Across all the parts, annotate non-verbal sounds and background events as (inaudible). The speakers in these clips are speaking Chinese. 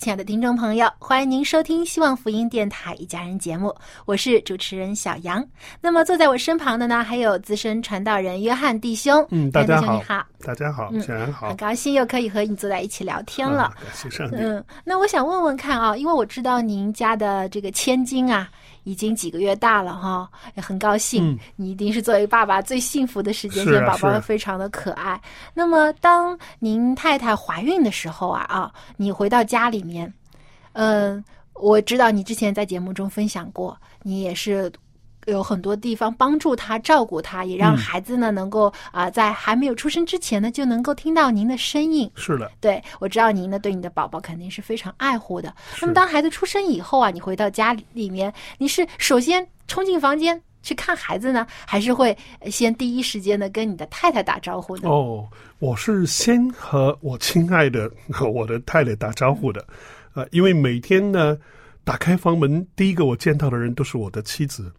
亲爱的听众朋友，欢迎您收听希望福音电台一家人节目，我是主持人小杨。那么坐在我身旁的呢，还有资深传道人约翰弟兄。嗯，大家好，你好，大家好，嗯小然好，很高兴又可以和你坐在一起聊天了。啊感谢上帝。嗯，那我想问问看啊，因为我知道您家的这个千金啊，已经几个月大了哈，也很高兴，嗯你一定是作为爸爸最幸福的时间，是啊宝宝非常的可爱。那么，当您太太怀孕的时候啊啊，你回到家里面，嗯、我知道你之前在节目中分享过，你也是。有很多地方帮助他、照顾他，也让嗯孩子呢能够啊、在还没有出生之前呢，就能够听到您的声音。是的，对，我知道您呢对你的宝宝肯定是非常爱护的。那么当孩子出生以后啊，你回到家里面，你是首先冲进房间去看孩子呢，还是会呃先第一时间的跟你的太太打招呼呢？哦，我是先和我亲爱的和我的太太打招呼的，呃，因为每天呢，打开房门，第一个我见到的人都是我的妻子，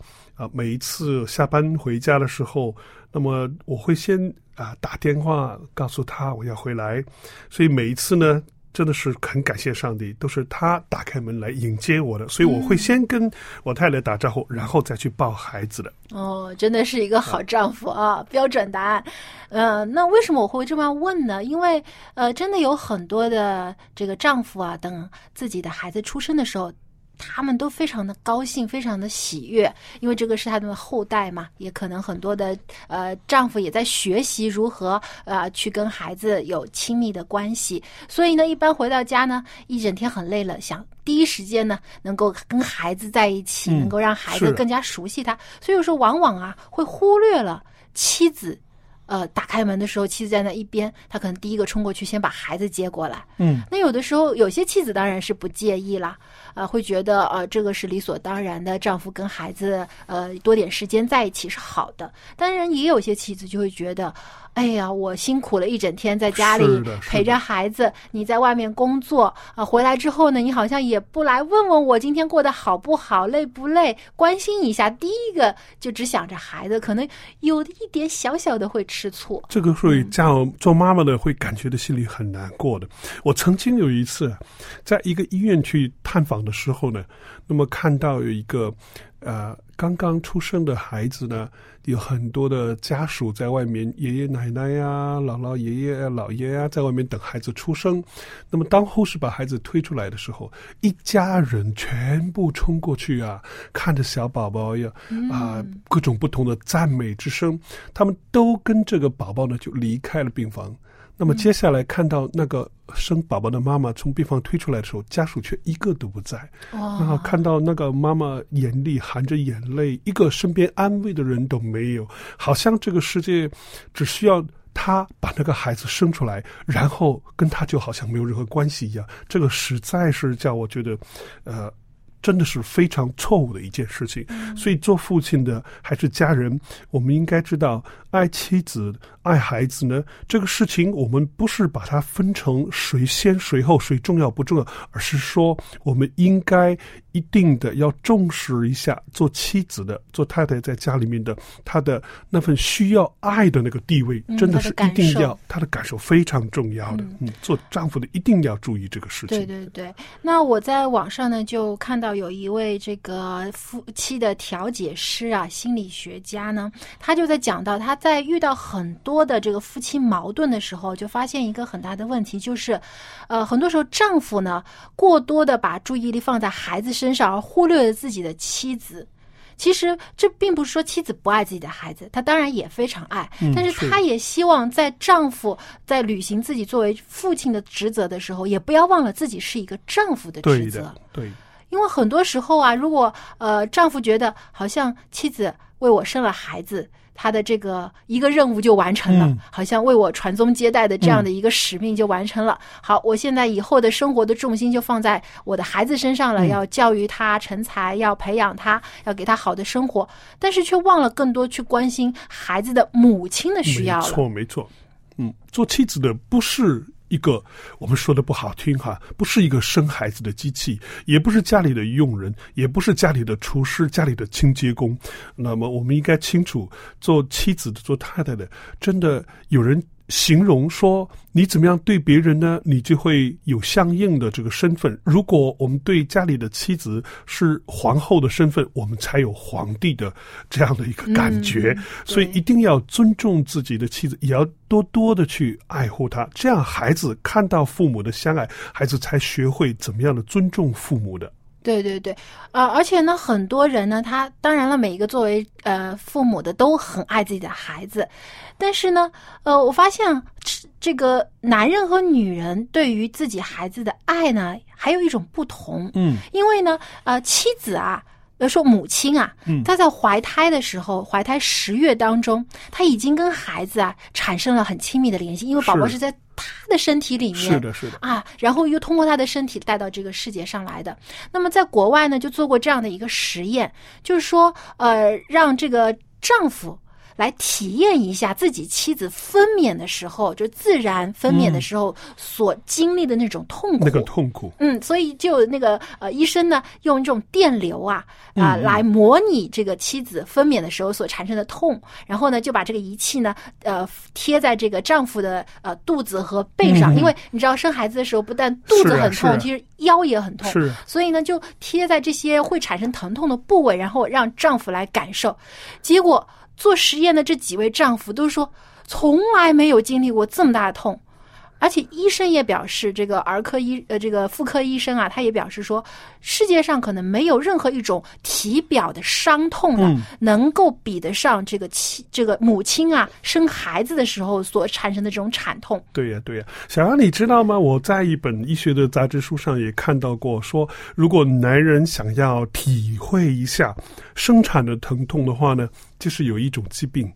啊、每一次下班回家的时候，那么我会先啊、打电话告诉他我要回来，所以每一次呢。真的是很感谢上帝，都是他打开门来迎接我的，所以我会先跟我太太打招呼，然后再去抱孩子的。哦，真的是一个好丈夫啊，标准答案。呃，那为什么我会这么问呢？因为呃，真的有很多的这个丈夫啊，等自己的孩子出生的时候。他们都非常的高兴，非常的喜悦，因为这个是他们的后代嘛，也可能很多的呃丈夫也在学习如何呃去跟孩子有亲密的关系，所以呢，一般回到家呢，一整天很累了，想第一时间呢能够跟孩子在一起，嗯能够让孩子更加熟悉他，所以有时候往往啊会忽略了妻子。呃，打开门的时候，妻子在那一边，他可能第一个冲过去，先把孩子接过来。嗯，那有的时候，有些妻子当然是不介意啦，呃，会觉得呃这个是理所当然的，丈夫跟孩子呃多点时间在一起是好的。当然，也有些妻子就会觉得，哎呀，我辛苦了一整天在家里陪着孩子，你在外面工作啊、回来之后呢，你好像也不来问问我今天过得好不好，累不累，关心一下。第一个就只想着孩子，可能有一点小小的会吃醋。这个会叫做妈妈的会感觉到心里很难过的。我曾经有一次，在一个医院去探访的时候呢，那么看到有一个呃刚刚出生的孩子呢，有很多的家属在外面，爷爷奶奶呀、姥姥爷爷啊、姥爷啊，在外面等孩子出生。那么当护士把孩子推出来的时候，一家人全部冲过去啊，看着小宝宝呀，啊、各种不同的赞美之声，他们都跟这个宝宝呢就离开了病房。那么接下来看到那个生宝宝的妈妈从病房推出来的时候，家属却一个都不在。然后看到那个妈妈眼里含着眼泪，一个身边安慰的人都没有，好像这个世界只需要她把那个孩子生出来，然后跟她就好像没有任何关系一样。这个实在是叫我觉得，呃。真的是非常错误的一件事情。所以，做父亲的还是家人，我们应该知道，爱妻子、爱孩子呢，这个事情我们不是把它分成谁先谁后，谁重要不重要，而是说我们应该一定的要重视一下做妻子的、做太太在家里面的她的那份需要爱的那个地位，真的是一定要她的感受非常重要的。嗯，做丈夫的一定要注意这个事情。对对对。那我在网上呢就看到有一位这个夫妻的调解师啊，心理学家呢，他就在讲到他在遇到很多的这个夫妻矛盾的时候，就发现一个很大的问题，就是，呃，很多时候丈夫呢过多的把注意力放在孩子身上，而忽略了自己的妻子。其实这并不是说妻子不爱自己的孩子，她当然也非常爱，但是她也希望在丈夫在履行自己作为父亲的职责的时候，也不要忘了自己是一个丈夫的职责。对，因为很多时候啊，如果呃丈夫觉得好像妻子为我生了孩子。他的这个一个任务就完成了，好像为我传宗接代的这样的一个使命就完成了。好，我现在以后的生活的重心就放在我的孩子身上了，要教育他成才，要培养他，要给他好的生活，但是却忘了更多去关心孩子的母亲的需要了。没错，没错。嗯，做妻子的不是。一个我们说的不好听哈，不是一个生孩子的机器，也不是家里的佣人，也不是家里的厨师、家里的清洁工。那么，我们应该清楚，做妻子的、做太太的，真的有人。形容说你怎么样对别人呢？你就会有相应的这个身份。如果我们对家里的妻子是皇后的身份，我们才有皇帝的这样的一个感觉。所以一定要尊重自己的妻子，也要多多的去爱护她。这样孩子看到父母的相爱，孩子才学会怎么样的尊重父母的。对对对，啊，而且呢，很多人呢，他当然了，每一个作为呃父母的都很爱自己的孩子，但是呢，呃，我发现这个男人和女人对于自己孩子的爱呢，还有一种不同。嗯，因为呢，呃，妻子啊，要说母亲啊，嗯，她在怀胎的时候，怀胎十月当中，她已经跟孩子啊产生了很亲密的联系，因为宝宝是在。他的身体里面是的，是的啊，然后又通过他的身体带到这个世界上来的。那么在国外呢，就做过这样的一个实验，就是说，呃，让这个丈夫。来体验一下自己妻子分娩的时候，就自然分娩的时候所经历的那种痛苦。那个痛苦。嗯，所以就那个呃，医生呢用这种电流啊啊来模拟这个妻子分娩的时候所产生的痛，然后呢就把这个仪器呢呃贴在这个丈夫的呃肚子和背上，因为你知道生孩子的时候不但肚子很痛，其实腰也很痛，是。所以呢就贴在这些会产生疼痛的部位，然后让丈夫来感受，结果。做实验的这几位丈夫都说，从来没有经历过这么大的痛，而且医生也表示，这个儿科医呃这个妇科医生啊，他也表示说，世界上可能没有任何一种体表的伤痛了，能够比得上这个妻这个母亲啊生孩子的时候所产生的这种产痛。对呀，对呀，小杨，你知道吗？我在一本医学的杂志书上也看到过，说如果男人想要体会一下生产的疼痛的话呢？就是有一种疾病，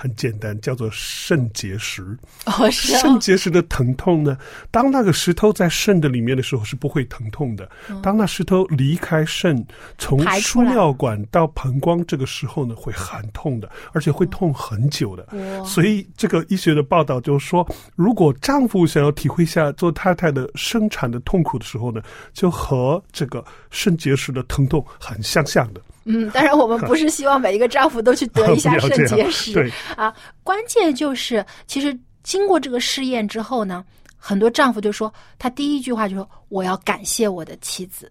很简单，叫做肾结石。哦，是肾结石的疼痛呢？当那个石头在肾的里面的时候是不会疼痛的。当那石头离开肾，从输尿管到膀胱，这个时候呢会很痛的，而且会痛很久的。所以这个医学的报道就是说，如果丈夫想要体会一下做太太的生产的痛苦的时候呢，就和这个肾结石的疼痛很相像的。嗯，当然，我们不是希望每一个丈夫都去得一下 (laughs) 肾结石。啊，关键就是，其实经过这个试验之后呢，很多丈夫就说，他第一句话就说：“我要感谢我的妻子，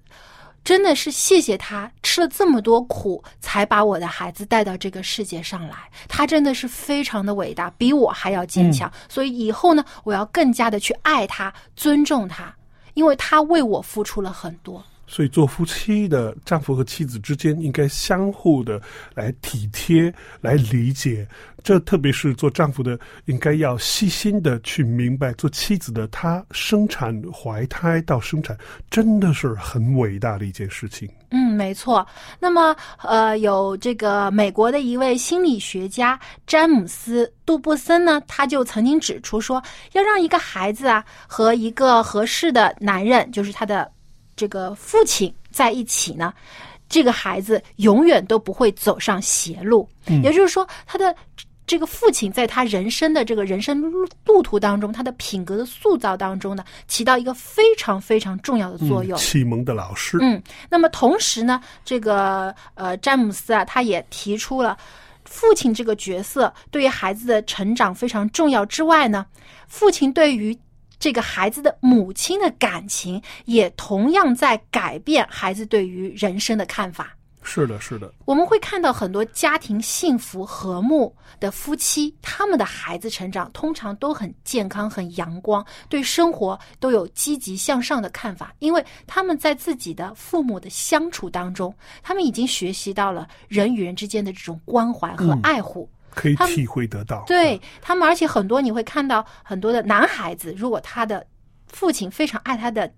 真的是谢谢他吃了这么多苦，才把我的孩子带到这个世界上来。他真的是非常的伟大，比我还要坚强。所以以后呢，我要更加的去爱他，尊重他，因为他为我付出了很多。”所以，做夫妻的丈夫和妻子之间应该相互的来体贴、来理解。这特别是做丈夫的，应该要细心的去明白；做妻子的，她生产、怀胎到生产，真的是很伟大的一件事情。嗯，没错。那么，呃，有这个美国的一位心理学家詹姆斯·杜布森呢，他就曾经指出说，要让一个孩子啊和一个合适的男人，就是他的。这个父亲在一起呢，这个孩子永远都不会走上邪路。也就是说，他的这个父亲在他人生的这个人生路路途当中，他的品格的塑造当中呢，起到一个非常非常重要的作用。启蒙的老师。嗯，那么同时呢，这个呃詹姆斯啊，他也提出了父亲这个角色对于孩子的成长非常重要之外呢，父亲对于这个孩子的母亲的感情也同样在改变孩子对于人生的看法。是的，是的，我们会看到很多家庭幸福和睦的夫妻，他们的孩子成长通常都很健康、很阳光，对生活都有积极向上的看法，因为他们在自己的父母的相处当中，他们已经学习到了人与人之间的这种关怀和爱护。可以体会得到。对他们，而且很多你会看到很多的男孩子，如果他的父亲非常爱他的。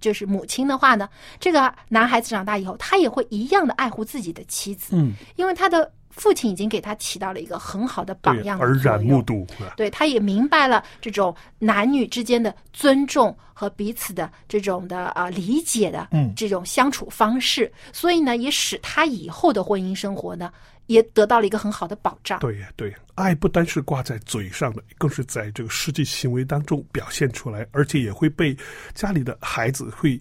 就是母亲的话呢，这个男孩子长大以后，他也会一样的爱护自己的妻子，嗯，因为他的父亲已经给他起到了一个很好的榜样耳染目睹。对，他也明白了这种男女之间的尊重和彼此的这种的啊理解的这种相处方式，所以呢，也使他以后的婚姻生活呢。也得到了一个很好的保障。对呀，对，爱不单是挂在嘴上的，更是在这个实际行为当中表现出来，而且也会被家里的孩子会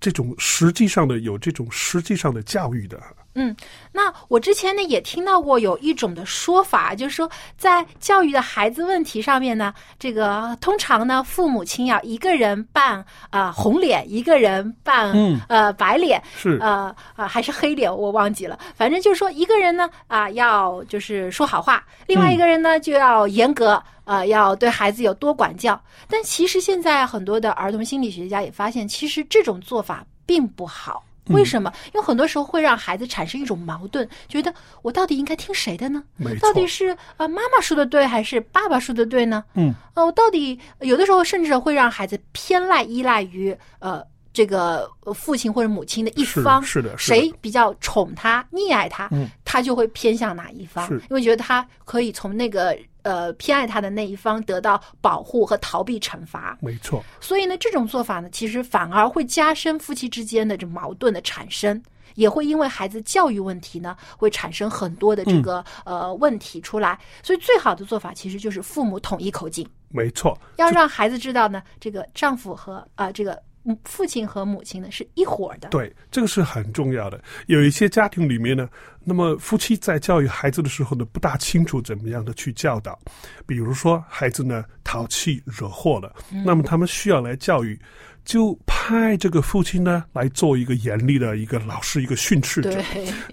这种实际上的有这种实际上的教育的。嗯，那我之前呢也听到过有一种的说法，就是说在教育的孩子问题上面呢，这个通常呢父母亲要一个人扮啊红脸，一个人扮呃白脸，是呃啊还是黑脸我忘记了，反正就是说一个人呢啊要就是说好话，另外一个人呢就要严格啊要对孩子有多管教。但其实现在很多的儿童心理学家也发现，其实这种做法并不好。为什么？因为很多时候会让孩子产生一种矛盾，觉得我到底应该听谁的呢？到底是呃妈妈说的对，还是爸爸说的对呢？嗯，呃，我到底有的时候甚至会让孩子偏赖依赖于呃这个父亲或者母亲的一方，是的，谁比较宠他、溺爱他，他就会偏向哪一方，因为觉得他可以从那个。呃，偏爱他的那一方得到保护和逃避惩罚，没错。所以呢，这种做法呢，其实反而会加深夫妻之间的这矛盾的产生，也会因为孩子教育问题呢，会产生很多的这个呃问题出来。所以，最好的做法其实就是父母统一口径，没错。要让孩子知道呢，这个丈夫和啊这个。父亲和母亲呢是一伙的，对，这个是很重要的。有一些家庭里面呢，那么夫妻在教育孩子的时候呢，不大清楚怎么样的去教导。比如说，孩子呢淘气惹祸了，那么他们需要来教育，就派这个父亲呢来做一个严厉的一个老师，一个训斥者，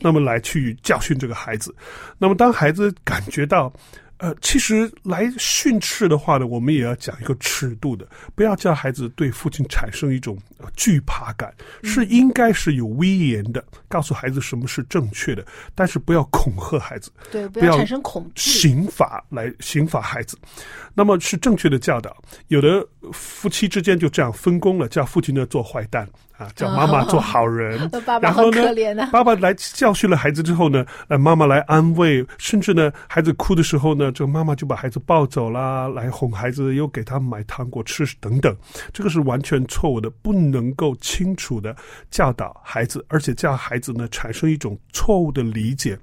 那么来去教训这个孩子。那么当孩子感觉到。呃，其实来训斥的话呢，我们也要讲一个尺度的，不要叫孩子对父亲产生一种惧怕感，是应该是有威严的，告诉孩子什么是正确的，但是不要恐吓孩子，对，不要产生恐惧，刑法来刑罚孩子，那么是正确的教导。有的夫妻之间就这样分工了，叫父亲呢做坏蛋。啊，(laughs) 叫妈妈做好人，(laughs) 然后呢，爸爸来教训了孩子之后呢，呃，妈妈来安慰，甚至呢，孩子哭的时候呢，这个妈妈就把孩子抱走啦，来哄孩子，又给他买糖果吃等等，这个是完全错误的，不能够清楚的教导孩子，而且叫孩子呢产生一种错误的理解，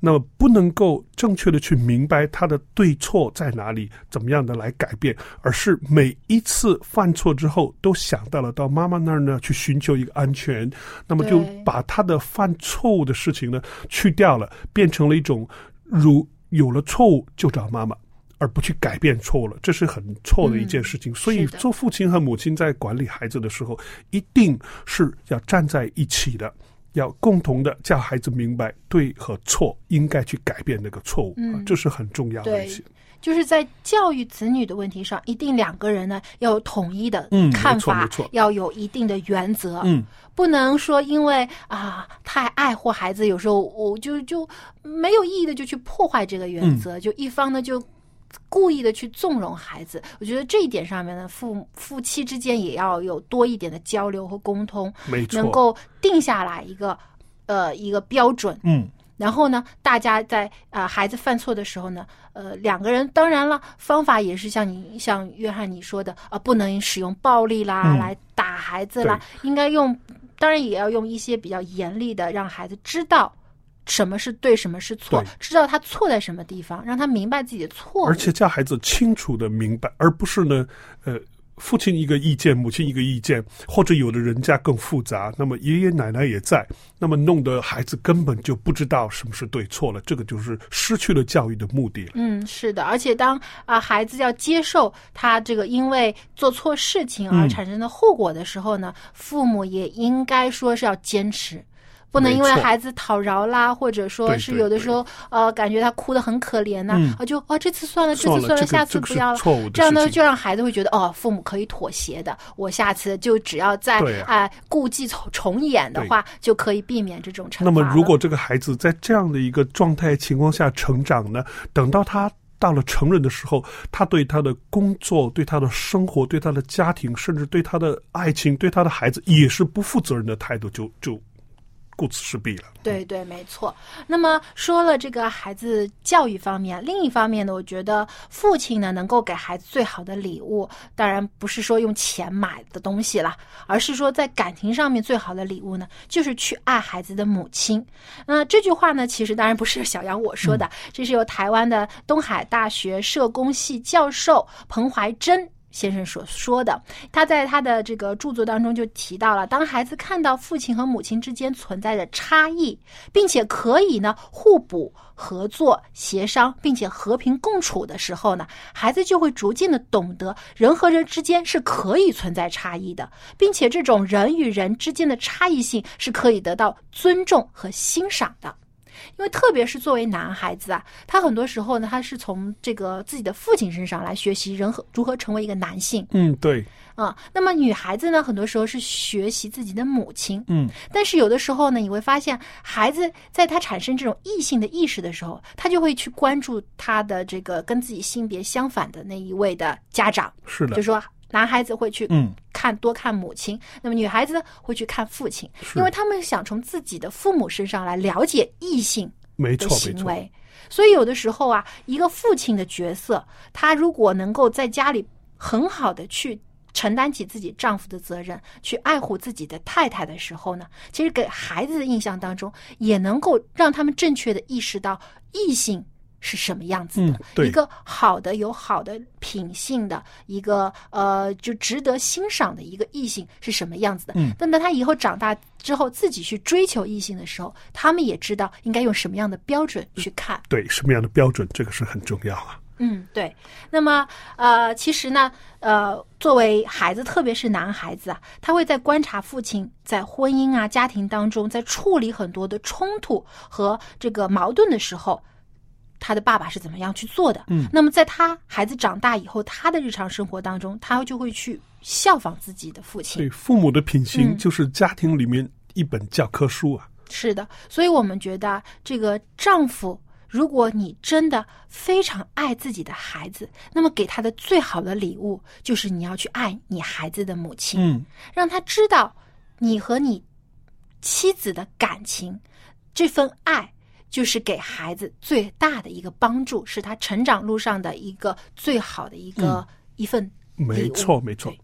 那么不能够正确的去明白他的对错在哪里，怎么样的来改变，而是每一次犯错之后都想到了到妈妈那儿呢去寻求一个安全，那么就把他的犯错误的事情呢去掉了，变成了一种如有了错误就找妈妈，而不去改变错误了，这是很错的一件事情。所以做父亲和母亲在管理孩子的时候，一定是要站在一起的，要共同的叫孩子明白对和错，应该去改变那个错误，这是很重要的一些。就是在教育子女的问题上，一定两个人呢要有统一的看法，要有一定的原则，嗯，不能说因为啊太爱护孩子，有时候我就就没有意义的就去破坏这个原则，就一方呢就故意的去纵容孩子。我觉得这一点上面呢，父夫妻之间也要有多一点的交流和沟通，没错，能够定下来一个呃一个标准，嗯。然后呢，大家在啊孩子犯错的时候呢，呃两个人当然了，方法也是像你像约翰你说的啊，不能使用暴力啦来打孩子啦，应该用当然也要用一些比较严厉的，让孩子知道什么是对，什么是错，知道他错在什么地方，让他明白自己的错误。而且叫孩子清楚的明白，而不是呢，呃，父亲一个意见，母亲一个意见，或者有的人家更复杂，那么爷爷奶奶也在，那么弄得孩子根本就不知道什么是对错了，这个就是失去了教育的目的了。嗯，是的，而且当啊、孩子要接受他这个因为做错事情而嗯产生的后果的时候呢，父母也应该说是要坚持。不能因为孩子讨饶啦，或者说是有的时候呃感觉他哭得很可怜呐、嗯。啊就哦这次算了，这次算了，下次不要了。这样呢，就让孩子会觉得哦，父母可以妥协的，我下次就只要在对啊。哎故伎重重演的话，就可以避免这种惩罚那么，如果这个孩子在这样的一个状态情况下成长呢，等到他到了成人的时候，他对他的工作、对他的生活、对他的家庭，甚至对他的爱情、对他的孩子，也是不负责任的态度，就就顾此失彼了。对对，没错。那么说了这个孩子教育方面，另一方面呢，我觉得父亲呢能够给孩子最好的礼物，当然不是说用钱买的东西了，而是说在感情上面最好的礼物呢，就是去爱孩子的母亲。那这句话呢，其实当然不是小杨我说的，这是由台湾的东海大学社工系教授彭怀珍。先生所说的，他在他的这个著作当中就提到了，当孩子看到父亲和母亲之间存在的差异，并且可以呢互补、合作、协商，并且和平共处的时候呢，孩子就会逐渐的懂得人和人之间是可以存在差异的，并且这种人与人之间的差异性是可以得到尊重和欣赏的。因为特别是作为男孩子啊，他很多时候呢，他是从这个自己的父亲身上来学习人和如何成为一个男性嗯，对，啊、那么女孩子呢，很多时候是学习自己的母亲。嗯，但是有的时候呢，你会发现，孩子在他产生这种异性的意识的时候，他就会去关注他的这个跟自己性别相反的那一位的家长，是的。就，说男孩子会去嗯，看多看母亲，那么女孩子呢会去看父亲，因为他们想从自己的父母身上来了解异性的没错。所以有的时候啊，一个父亲的角色，他如果能够在家里很好的去承担起自己丈夫的责任，去爱护自己的太太的时候呢，其实给孩子的印象当中，也能够让他们正确的意识到异性。是什么样子的？一个好的、有好的品性的一个呃，就值得欣赏的一个异性是什么样子的？嗯那么他以后长大之后自己去追求异性的时候，他们也知道应该用什么样的标准去看。对，什么样的标准，这个是很重要啊。嗯，对。那么，呃，其实呢，呃，作为孩子，特别是男孩子啊，他会在观察父亲在婚姻啊、家庭当中，在处理很多的冲突和这个矛盾的时候，他的爸爸是怎么样去做的。嗯那么在他孩子长大以后，他的日常生活当中，他就会去效仿自己的父亲对，。父母的品行嗯就是家庭里面一本教科书啊。是的，所以我们觉得啊这个丈夫，如果你真的非常爱自己的孩子，那么给他的最好的礼物就是你要去爱你孩子的母亲，嗯，让他知道你和你妻子的感情，这份爱。就是给孩子最大的一个帮助，是他成长路上的一个最好的一个、一份没错，没错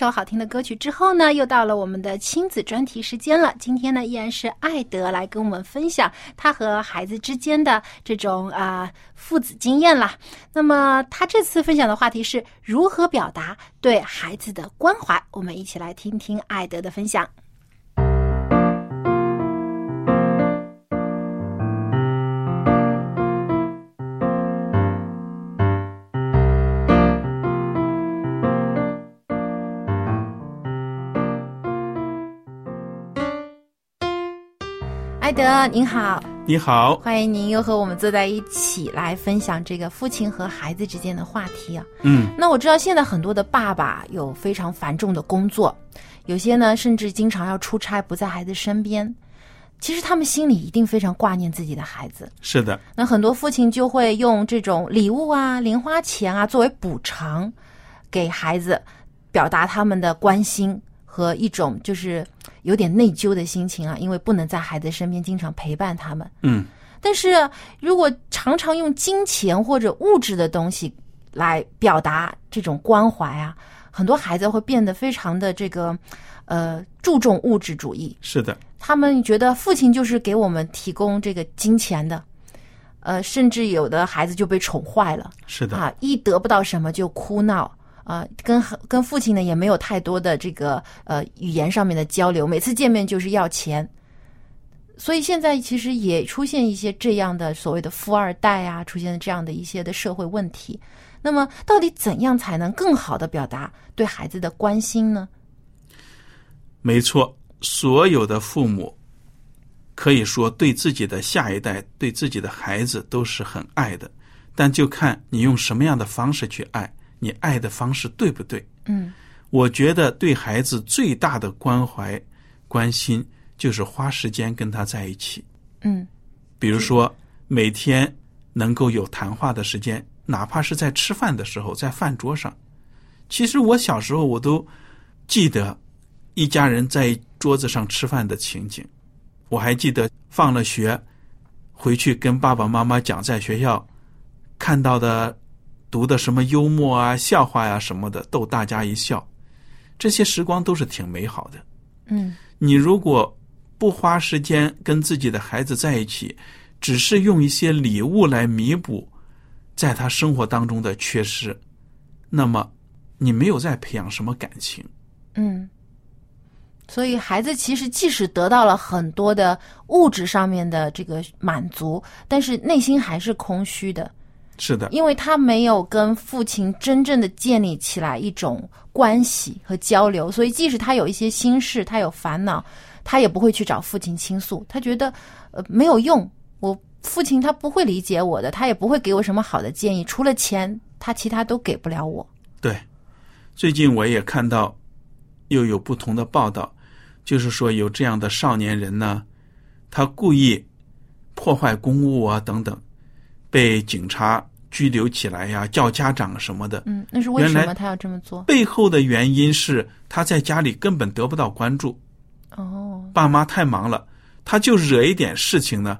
首好听的歌曲之后呢，又到了我们的亲子专题时间了。今天呢，依然是艾德来跟我们分享他和孩子之间的这种啊、父子经验啦。那么他这次分享的话题是如何表达对孩子的关怀，我们一起来听听艾德的分享。艾德您好，你好，欢迎您又和我们坐在一起来分享这个父亲和孩子之间的话题啊。嗯，那我知道现在很多的爸爸有非常繁重的工作，有些呢甚至经常要出差不在孩子身边。其实他们心里一定非常挂念自己的孩子。是的，那很多父亲就会用这种礼物啊、零花钱啊作为补偿，给孩子表达他们的关心和一种就是有点内疚的心情啊，因为不能在孩子身边经常陪伴他们。嗯，但是如果常常用金钱或者物质的东西来表达这种关怀啊，很多孩子会变得非常的这个呃注重物质主义。是的，他们觉得父亲就是给我们提供这个金钱的，呃，甚至有的孩子就被宠坏了。是的，啊，一得不到什么就哭闹啊，跟跟父亲呢也没有太多的这个呃语言上面的交流，每次见面就是要钱。所以现在其实也出现一些这样的所谓的富二代啊，出现这样的一些的社会问题。那么，到底怎样才能更好的表达对孩子的关心呢？没错，所有的父母可以说对自己的下一代、对自己的孩子都是很爱的，但就看你用什么样的方式去爱，你爱的方式对不对？嗯我觉得对孩子最大的关怀、关心就是花时间跟他在一起。嗯比如说，每天能够有谈话的时间，哪怕是在吃饭的时候，在饭桌上。其实我小时候我都记得一家人在桌子上吃饭的情景。我还记得放了学回去跟爸爸妈妈讲在学校看到的、读的什么幽默啊、笑话呀、什么的，逗大家一笑。这些时光都是挺美好的。嗯，你如果不花时间跟自己的孩子在一起，只是用一些礼物来弥补在他生活当中的缺失，那么你没有在培养什么感情。嗯，所以孩子其实即使得到了很多的物质上面的这个满足，但是内心还是空虚的，是的，因为他没有跟父亲真正的建立起来一种关系和交流，所以即使他有一些心事，他有烦恼，他也不会去找父亲倾诉，他觉得呃没有用，我父亲他不会理解我的，他也不会给我什么好的建议，除了钱，他其他都给不了我。对，最近我也看到又有不同的报道，就是说有这样的少年人呢，他故意破坏公务啊等等，被警察拘留起来呀，叫家长什么的。嗯，那是为什么他要这么做？背后的原因是他在家里根本得不到关注，哦，爸妈太忙了，他就惹一点事情呢，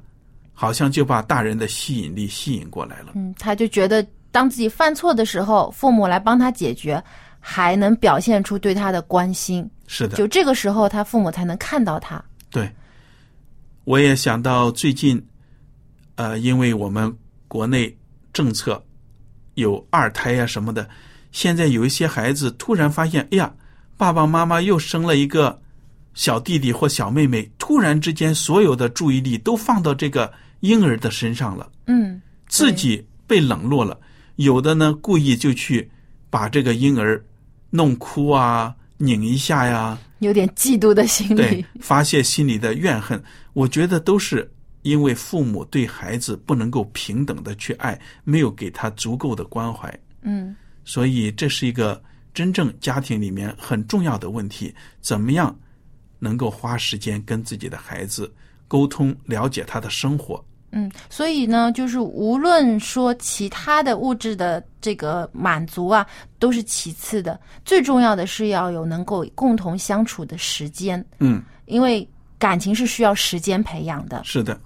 好像就把大人的吸引力吸引过来了。嗯，他就觉得当自己犯错的时候，父母来帮他解决，还能表现出对他的关心，是的，就这个时候他父母才能看到他。对，我也想到最近，呃，因为我们国内政策有二胎呀、什么的，现在有一些孩子突然发现，哎呀，爸爸妈妈又生了一个小弟弟或小妹妹，突然之间所有的注意力都放到这个婴儿的身上了，嗯，自己被冷落了。有的呢，故意就去把这个婴儿弄哭啊、拧一下呀，有点嫉妒的心对理。，发泄心里的怨恨，我觉得都是因为父母对孩子不能够平等的去爱，没有给他足够的关怀，嗯所以这是一个真正家庭里面很重要的问题。怎么样能够花时间跟自己的孩子沟通，了解他的生活？嗯，所以呢，就是无论说其他的物质的这个满足啊，都是其次的，最重要的是要有能够共同相处的时间，嗯，因为感情是需要时间培养的。是的，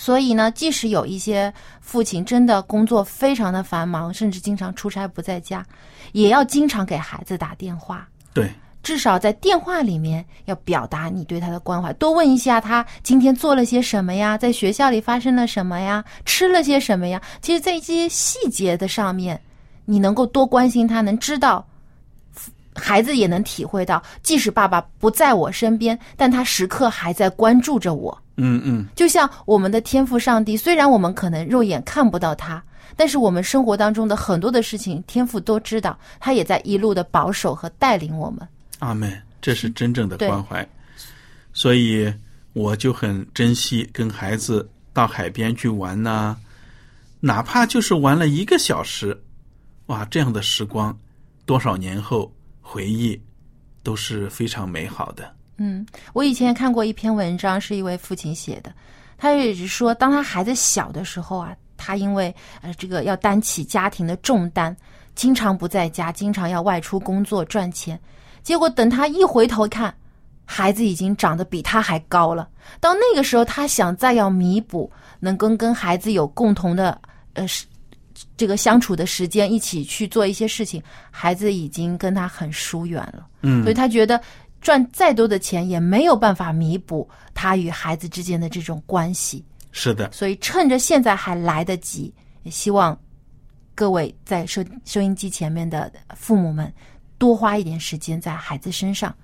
所以呢，即使有一些父亲真的工作非常的繁忙，甚至经常出差不在家，也要经常给孩子打电话。对，至少在电话里面要表达你对他的关怀，多问一下他今天做了些什么呀，在学校里发生了什么呀，吃了些什么呀。其实，在一些细节的上面，你能够多关心他，能知道，孩子也能体会到，即使爸爸不在我身边，但他时刻还在关注着我。嗯嗯，就像我们的天赋上帝，虽然我们可能肉眼看不到他，但是我们生活当中的很多的事情，天赋都知道，他也在一路的保守和带领我们。阿门，这是真正的关怀。所以我就很珍惜跟孩子到海边去玩呐、哪怕就是玩了一个小时，哇，这样的时光，多少年后回忆都是非常美好的。嗯，我以前也看过一篇文章，是一位父亲写的，他也是说，当他孩子小的时候啊，他因为呃这个要担起家庭的重担，经常不在家，经常要外出工作赚钱，结果等他一回头看，孩子已经长得比他还高了。到那个时候，他想再要弥补，能跟跟孩子有共同的呃这个相处的时间，一起去做一些事情，孩子已经跟他很疏远了。嗯所以他觉得赚再多的钱也没有办法弥补他与孩子之间的这种关系。是的，所以趁着现在还来得及，也希望各位在收收音机前面的父母们多花一点时间在孩子身上，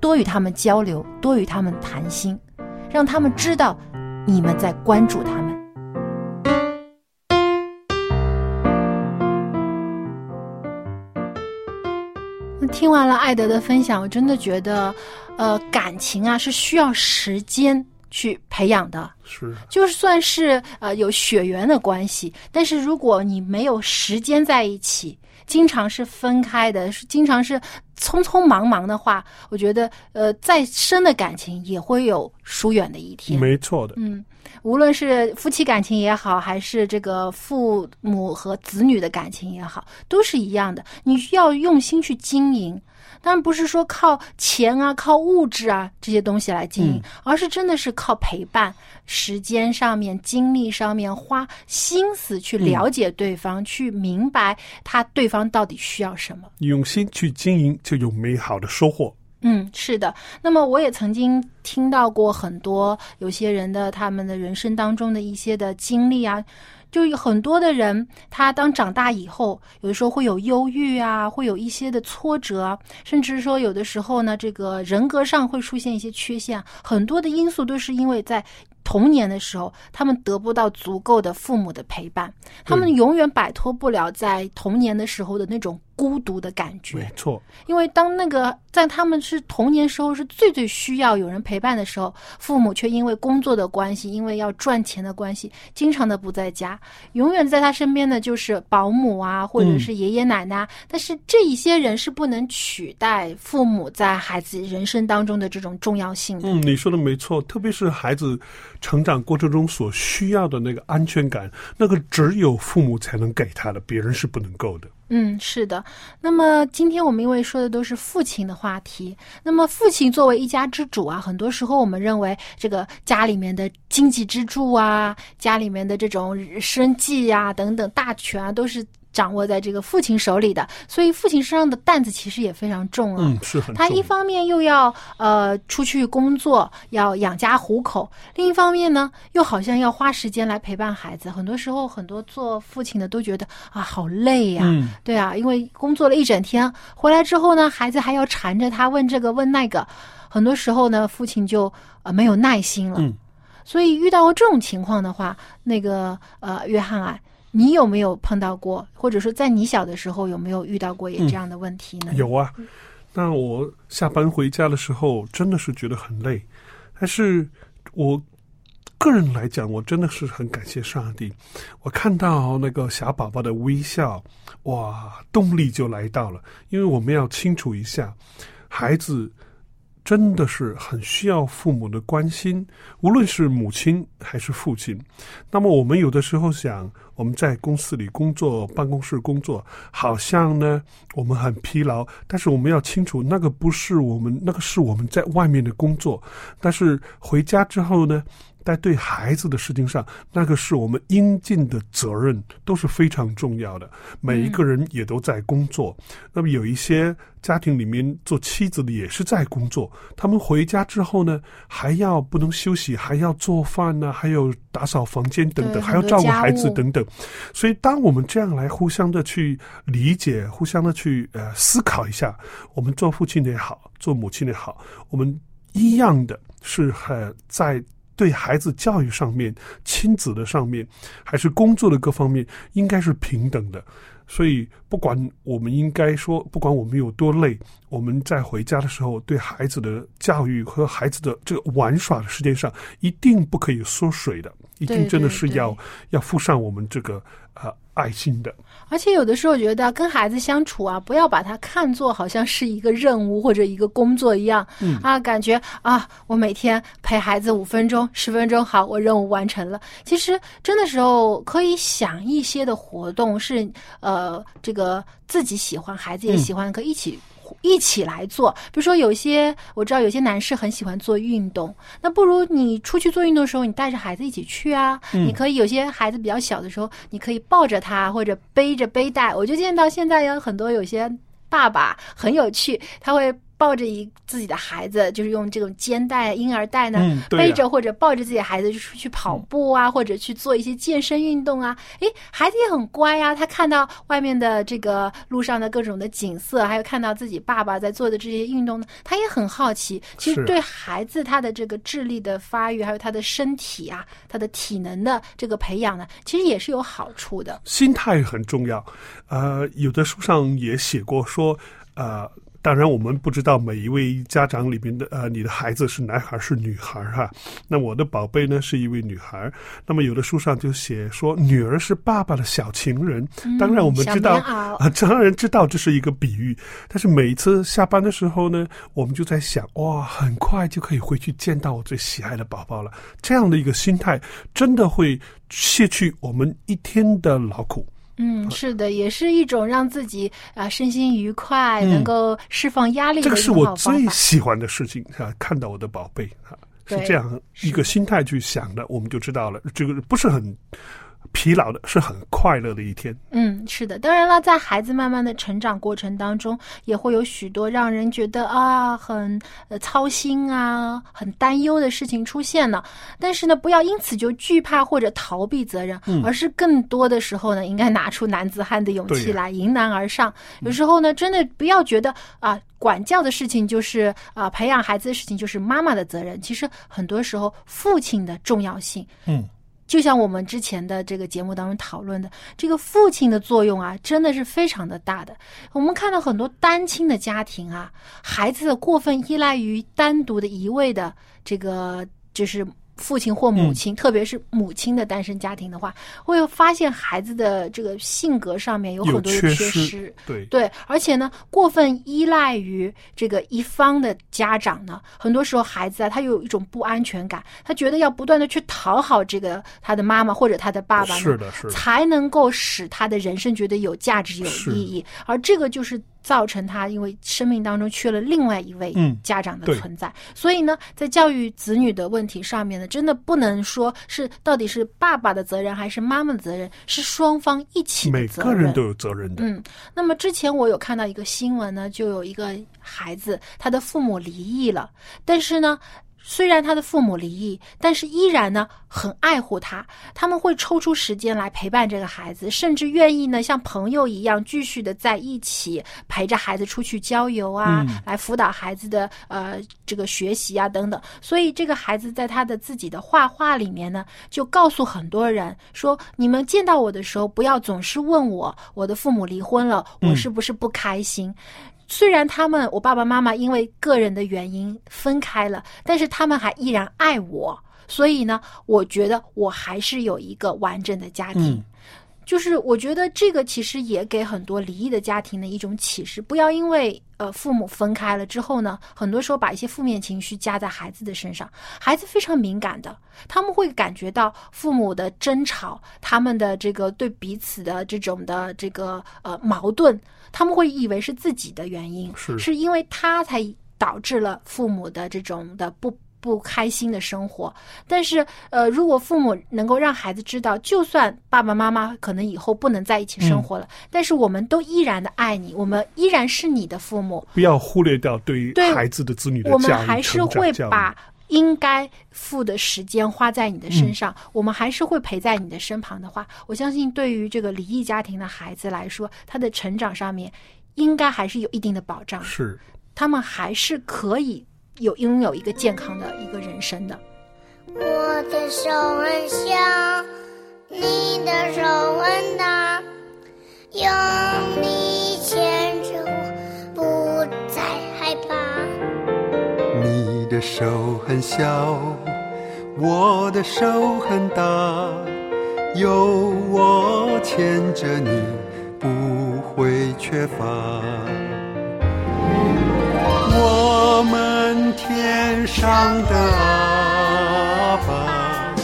多与他们交流，多与他们谈心，让他们知道你们在关注他们。听完了艾德的分享，我真的觉得，呃，感情啊是需要时间去培养的。是就算是呃有血缘的关系，但是如果你没有时间在一起，经常是分开的，是经常是匆匆忙忙的话，我觉得呃，再深的感情也会有疏远的一天。没错的。嗯，无论是夫妻感情也好，还是这个父母和子女的感情也好，都是一样的。你需要用心去经营，当然不是说靠钱啊、靠物质啊这些东西来经营，而是真的是靠陪伴、时间上面、精力上面花心思去了解对方，去明白他对方到底需要什么。用心去经营，就有美好的收获。嗯，是的。那么我也曾经听到过很多有些人的他们的人生当中的一些的经历啊，就有很多的人，他当长大以后，有的时候会有忧郁啊，会有一些的挫折，甚至说有的时候呢，这个人格上会出现一些缺陷，很多的因素都是因为在。童年的时候，他们得不到足够的父母的陪伴，他们永远摆脱不了在童年的时候的那种孤独的感觉。没错，因为当那个在他们是童年时候是最最需要有人陪伴的时候，父母却因为工作的关系，因为要赚钱的关系，经常的不在家，永远在他身边的就是保姆啊，或者是爷爷奶奶。但是这一些人是不能取代父母在孩子人生当中的这种重要性的。嗯，你说的没错，特别是孩子成长过程中所需要的那个安全感，那个只有父母才能给他的，别人是不能够的。嗯，是的。那么今天我们因为说的都是父亲的话题，那么父亲作为一家之主啊，很多时候我们认为这个家里面的经济支柱啊，家里面的这种生计呀等等大权啊，都是掌握在这个父亲手里的，所以父亲身上的担子其实也非常重啊。嗯，是很重。他一方面又要呃出去工作，要养家糊口；另一方面呢，又好像要花时间来陪伴孩子。很多时候，很多做父亲的都觉得啊，好累呀。嗯，对啊，因为工作了一整天，回来之后呢，孩子还要缠着他问这个问那个，很多时候呢，父亲就呃没有耐心了。嗯，所以遇到过这种情况的话，那个呃，约翰啊。你有没有碰到过，或者说在你小的时候有没有遇到过也这样的问题呢？有啊，那我下班回家的时候真的是觉得很累，但是我个人来讲，我真的是很感谢上帝。我看到那个小宝宝的微笑，哇，动力就来到了。因为我们要清楚一下，孩子真的是很需要父母的关心，无论是母亲还是父亲。那么我们有的时候想，我们在公司里工作，办公室工作，好像呢我们很疲劳，但是我们要清楚，那个不是我们，那个是我们在外面的工作。但是回家之后呢，在对孩子的事情上，那个是我们应尽的责任，都是非常重要的。每一个人也都在工作。那么有一些家庭里面做妻子的也是在工作，他们回家之后呢，还要不能休息，还要做饭呢，还有打扫房间等等，还要照顾孩子等等。所以，当我们这样来互相的去理解、互相的去呃思考一下，我们做父亲的也好，做母亲的也好，我们一样的是很在对孩子教育上面、亲子的上面，还是工作的各方面，应该是平等的。所以，不管我们应该说，不管我们有多累，我们在回家的时候，对孩子的教育和孩子的这个玩耍的时间上，一定不可以缩水的，一定真的是要要附上我们这个呃爱心的。而且有的时候觉得跟孩子相处啊，不要把它看作好像是一个任务或者一个工作一样，嗯啊，感觉啊，我每天陪孩子五分钟、十分钟，好，我任务完成了。其实真的时候可以想一些的活动是呃，这个自己喜欢，孩子也喜欢，可以一起。一起来做，比如说有些我知道有些男士很喜欢做运动，那不如你出去做运动的时候，你带着孩子一起去啊。嗯你可以有些孩子比较小的时候，你可以抱着他或者背着背带。我就见到现在有很多有些爸爸很有趣，他会抱着一自己的孩子，就是用这种肩带、婴儿带呢、背着或者抱着自己的孩子，就出去跑步啊，或者去做一些健身运动啊。诶，孩子也很乖啊，他看到外面的这个路上的各种的景色，还有看到自己爸爸在做的这些运动呢，他也很好奇。其实对孩子他的这个智力的发育，还有他的身体啊，他的体能的这个培养呢，其实也是有好处的。心态很重要。呃，有的书上也写过说，呃，当然，我们不知道每一位家长里面的呃，你的孩子是男孩是女孩哈。那我的宝贝呢是一位女孩。那么有的书上就写说，女儿是爸爸的小情人。当然我们知道啊，当然知道这是一个比喻。但是每一次下班的时候呢，我们就在想，哇，很快就可以回去见到我最喜爱的宝宝了。这样的一个心态，真的会卸去我们一天的劳苦。嗯，是的，也是一种让自己啊身心愉快，能够释放压力的这个是我最喜欢的事情啊！看到我的宝贝啊，是这样一个心态去想的，我们就知道了，这个不是很。疲劳的是很快乐的一天。嗯，是的，当然了，在孩子慢慢的成长过程当中，也会有许多让人觉得啊很呃操心啊、很担忧的事情出现了。但是呢，不要因此就惧怕或者逃避责任，而是更多的时候呢，应该拿出男子汉的勇气来迎难而上。有时候呢，真的不要觉得啊，管教的事情就是啊，培养孩子的事情就是妈妈的责任。其实很多时候，父亲的重要性，嗯。就像我们之前的这个节目当中讨论的，这个父亲的作用啊，真的是非常的大的。我们看到很多单亲的家庭啊，孩子过分依赖于单独的一位的这个就是。父亲或母亲，特别是母亲的单身家庭的话，会发现孩子的这个性格上面有很多的缺失。对对，而且呢，过分依赖于这个一方的家长呢，很多时候孩子啊，他有一种不安全感，他觉得要不断的去讨好这个他的妈妈或者他的爸爸，是的，是的，才能够使他的人生觉得有价值、有意义。而这个就是。造成他因为生命当中缺了另外一位家长的存在，所以呢，在教育子女的问题上面呢，真的不能说是到底是爸爸的责任还是妈妈的责任，是双方一起的责任。每个人都有责任的。嗯，那么之前我有看到一个新闻呢，就有一个孩子，他的父母离异了，但是呢。虽然他的父母离异，但是依然呢很爱护他。他们会抽出时间来陪伴这个孩子，甚至愿意呢像朋友一样继续的在一起陪着孩子出去郊游啊，来辅导孩子的呃这个学习啊等等。所以这个孩子在他的自己的画画里面呢，就告诉很多人说：你们见到我的时候，不要总是问我我的父母离婚了，我是不是不开心。虽然他们我爸爸妈妈因为个人的原因分开了，但是他们还依然爱我，所以呢，我觉得我还是有一个完整的家庭。就是我觉得这个其实也给很多离异的家庭的一种启示：不要因为呃父母分开了之后呢，很多时候把一些负面情绪加在孩子的身上。孩子非常敏感的，他们会感觉到父母的争吵，他们的这个对彼此的这种的这个呃矛盾。他们会以为是自己的原因，是是因为他才导致了父母的这种的不不开心的生活。但是，呃，如果父母能够让孩子知道，就算爸爸妈妈可能以后不能在一起生活了，但是我们都依然的爱你，我们依然是你的父母。不要忽略掉对于孩子的子女的我们还是会把。应该付的时间花在你的身上，我们还是会陪在你的身旁的话，我相信对于这个离异家庭的孩子来说，他的成长上面应该还是有一定的保障。是，他们还是可以有拥有一个健康的一个人生的。我的手很小，你的手很大，用你牵着我，不再害怕。你的手很小，我的手很大，有我牵着你，不会缺乏。我们天上的阿爸，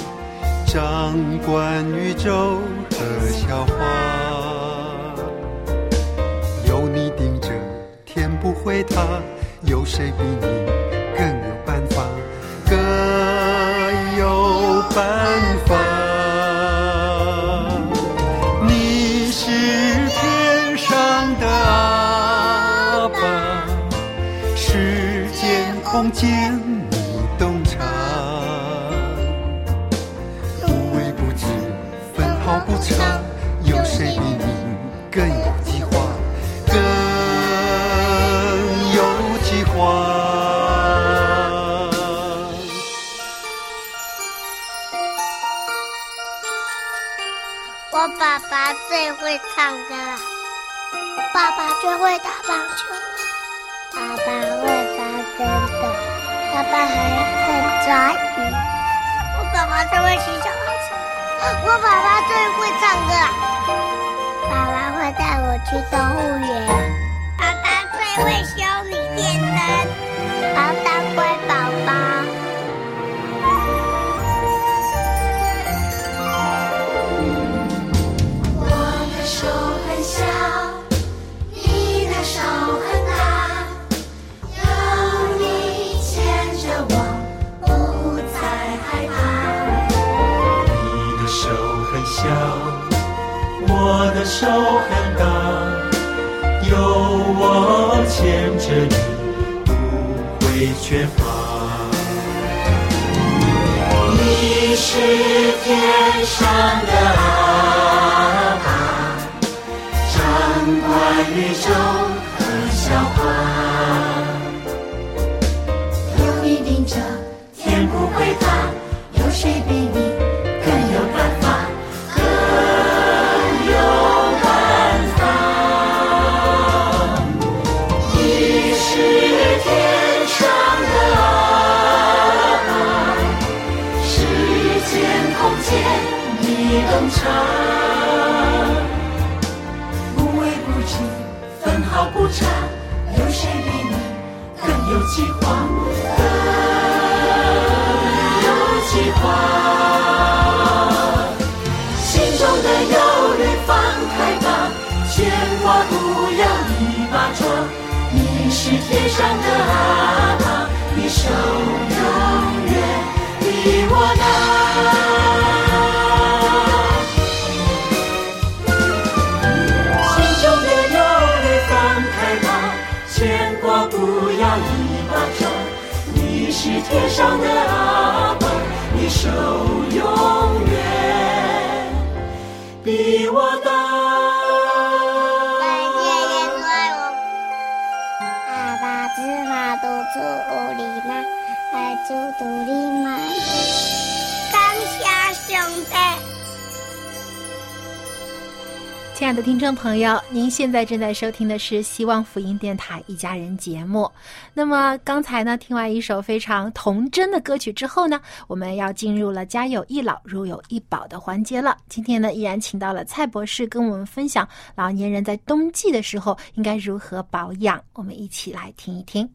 掌管宇宙的笑话，有你顶着，天不会塌，有谁比你？房间你洞察不微不至分毫不差有谁比你更有计划更有计划我爸爸最会唱歌了。爸爸最会打棒球爸爸爸爸还会抓鱼。我爸爸最会骑小黄车，我爸爸最会唱歌。爸爸会带我去动物园，爸爸最会修理电灯，要当乖宝我的手很大，有我牵着你，不会缺乏。你是天上的阿爸，掌管宇宙和笑话。是天上的阿爸，你手永远比我大。心中的忧虑放开吧，牵挂不要一把抓。你是天上的阿爸，你手永远比我大。麻独出屋里嘛，爱猪独立嘛。刚下兄弟。亲爱的听众朋友，您现在正在收听的是希望福音电台一家人节目。那么刚才呢，听完一首非常童真的歌曲之后呢，我们要进入了家有一老如有一宝的环节了。今天呢，依然请到了蔡博士跟我们分享老年人在冬季的时候应该如何保养。我们一起来听一听。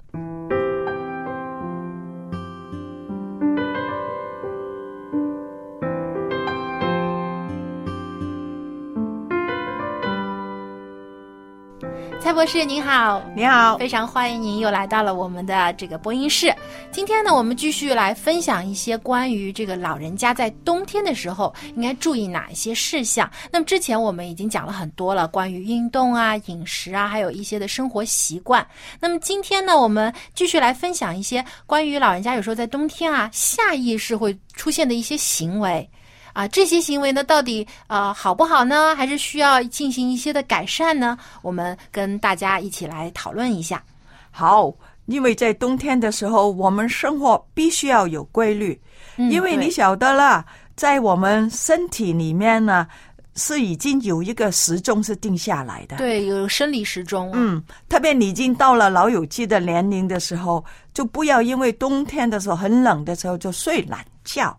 蔡博士您好，你好，非常欢迎您又来到了我们的这个播音室。今天呢，我们继续来分享一些关于这个老人家在冬天的时候应该注意哪一些事项。那么之前我们已经讲了很多了，关于运动啊、饮食啊，还有一些的生活习惯。那么今天呢，我们继续来分享一些关于老人家有时候在冬天啊下意识会出现的一些行为。啊，这些行为呢，到底呃好不好呢？还是需要进行一些的改善呢？我们跟大家一起来讨论一下。好，因为在冬天的时候，我们生活必须要有规律，嗯因为你晓得了，在我们身体里面呢，是已经有一个时钟是定下来的。对，有生理时钟、啊。嗯，特别你已经到了老友记的年龄的时候，就不要因为冬天的时候很冷的时候就睡懒觉。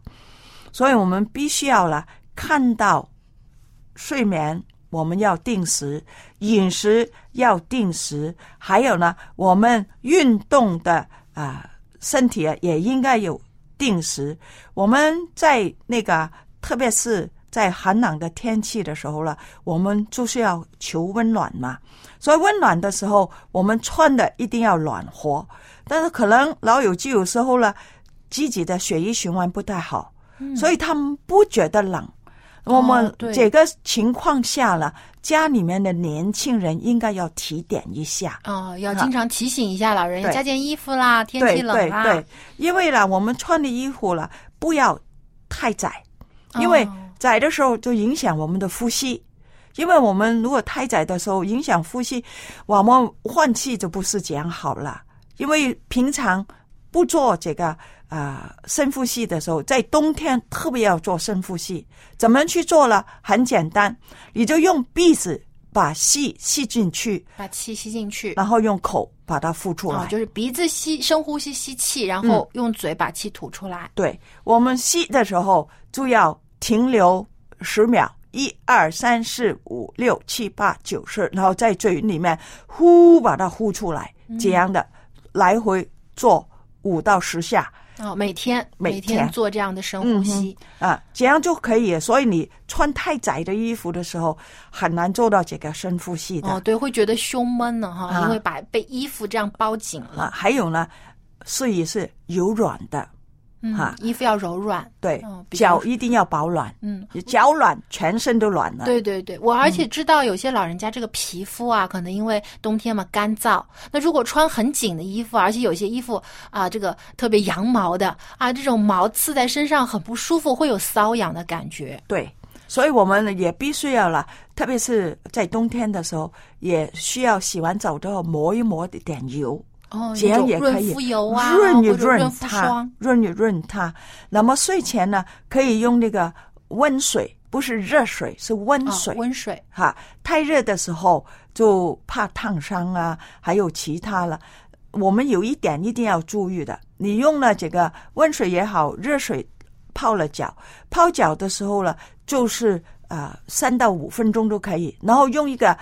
所以我们必须要了看到睡眠，我们要定时，饮食要定时，还有呢，我们运动的啊、身体啊也应该有定时。我们在那个，特别是在寒冷的天气的时候了，我们就是要求温暖嘛。所以温暖的时候，我们穿的一定要暖和。但是可能老友记有时候呢，自己的血液循环不太好。所以他们不觉得冷。我们这个情况下了，家里面的年轻人应该要提点一下。哦，要经常提醒一下老人，对加件衣服啦，天气冷啦。对对对，因为呢，我们穿的衣服了不要太窄，因为哦窄的时候就影响我们的呼吸。因为我们如果太窄的时候影响呼吸，我们换气就不是讲好了。因为平常不做这个啊、深呼吸的时候，在冬天特别要做深呼吸。怎么去做呢？很简单，你就用鼻子把气吸进去，把气吸进去，然后用口把它呼出来。哦，就是鼻子吸深呼吸吸气，然后用嘴把气吐出来。对，我们吸的时候就要停留十秒，一二三四五六七八九十，然后在嘴里面呼把它呼出来，这样的来回做五到十下。哦，每天每天做这样的深呼吸、嗯、啊，这样就可以。所以你穿太窄的衣服的时候，很难做到这个深呼吸的。哦，对，会觉得胸闷呢哈，啊、因为把被衣服这样包紧了。啊，还有呢，睡衣是柔软的。嗯，衣服要柔软，对，哦、脚一定要保暖，嗯，脚暖，全身都暖了。对对对，我而且知道有些老人家这个皮肤啊，可能因为冬天嘛干燥，那如果穿很紧的衣服，而且有些衣服啊，这个特别羊毛的啊，这种毛刺在身上很不舒服，会有瘙痒的感觉。对，所以我们也必须要了，特别是在冬天的时候，也需要洗完澡之后抹一抹一点油。哦，这样也可以润肤油啊，润一润它，润一润它。那么睡前呢，可以用那个温水，不是热水，是温水。哦、温水哈，太热的时候就怕烫伤啊，还有其他了。我们有一点一定要注意的，你用了这个温水也好，热水泡了脚，泡脚的时候呢，就是啊三到五分钟都可以，然后用一个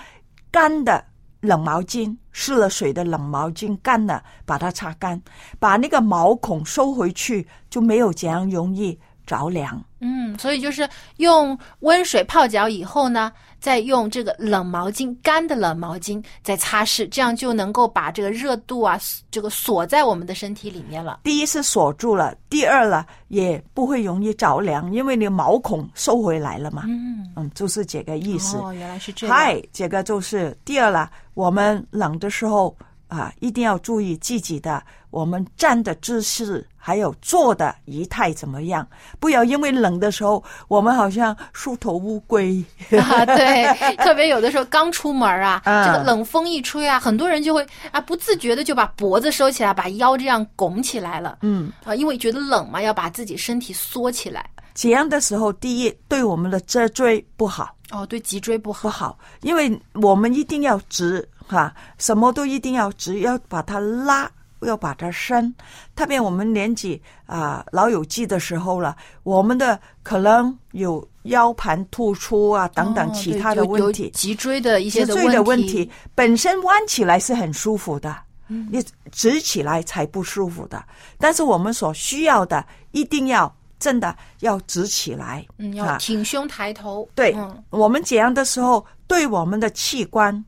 干的。冷毛巾湿了水的冷毛巾干了，把它擦干，把那个毛孔收回去，就没有这样容易着凉。嗯，所以就是用温水泡脚以后呢，再用这个冷毛巾干的冷毛巾再擦拭，这样就能够把这个热度啊，这个锁在我们的身体里面了。第一是锁住了，第二了也不会容易着凉，因为你毛孔收回来了嘛。嗯嗯，就是这个意思。哦，原来是这样。嗨，这个就是第二了。我们冷的时候啊，一定要注意自己的我们站的姿势，还有坐的仪态怎么样，不要因为冷的时候，我们好像梳头乌龟。啊，对，(laughs) 特别有的时候刚出门啊，(laughs) 啊这个冷风一吹啊，很多人就会啊不自觉的就把脖子收起来，把腰这样拱起来了。嗯，啊，因为觉得冷嘛，要把自己身体缩起来。这样的时候，第一对我们的脊椎不好。哦，对脊椎不好，不好，因为我们一定要直哈，什么都一定要直，要把它拉，要把它伸。特别我们年纪啊老有记的时候了，我们的可能有腰盘突出啊等等其他的问题，哦、脊椎的一些脊椎的问题，本身弯起来是很舒服的，嗯、你直起来才不舒服的。但是我们所需要的一定要。真的要直起来，嗯，要挺胸抬头。对，嗯、我们这样的时候，对我们的器官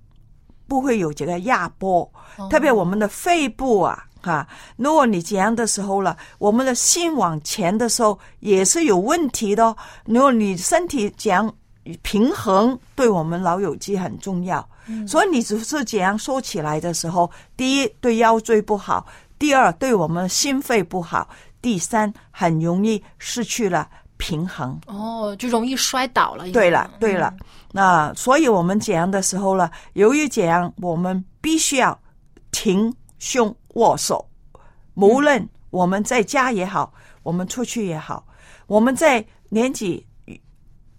不会有这个压迫，哦、特别我们的肺部啊，哈，如果你这样的时候了，我们的心往前的时候也是有问题的、哦。如果你身体这样平衡，对我们老友记很重要。嗯、所以你只是这样说起来的时候，第一对腰椎不好，第二对我们心肺不好。第三，很容易失去了平衡，哦，就容易摔倒了。对了，对了，嗯、那所以我们这样的时候呢，由于这样，我们必须要挺胸握手，无论我们在家也好，我们出去也好，我们在年纪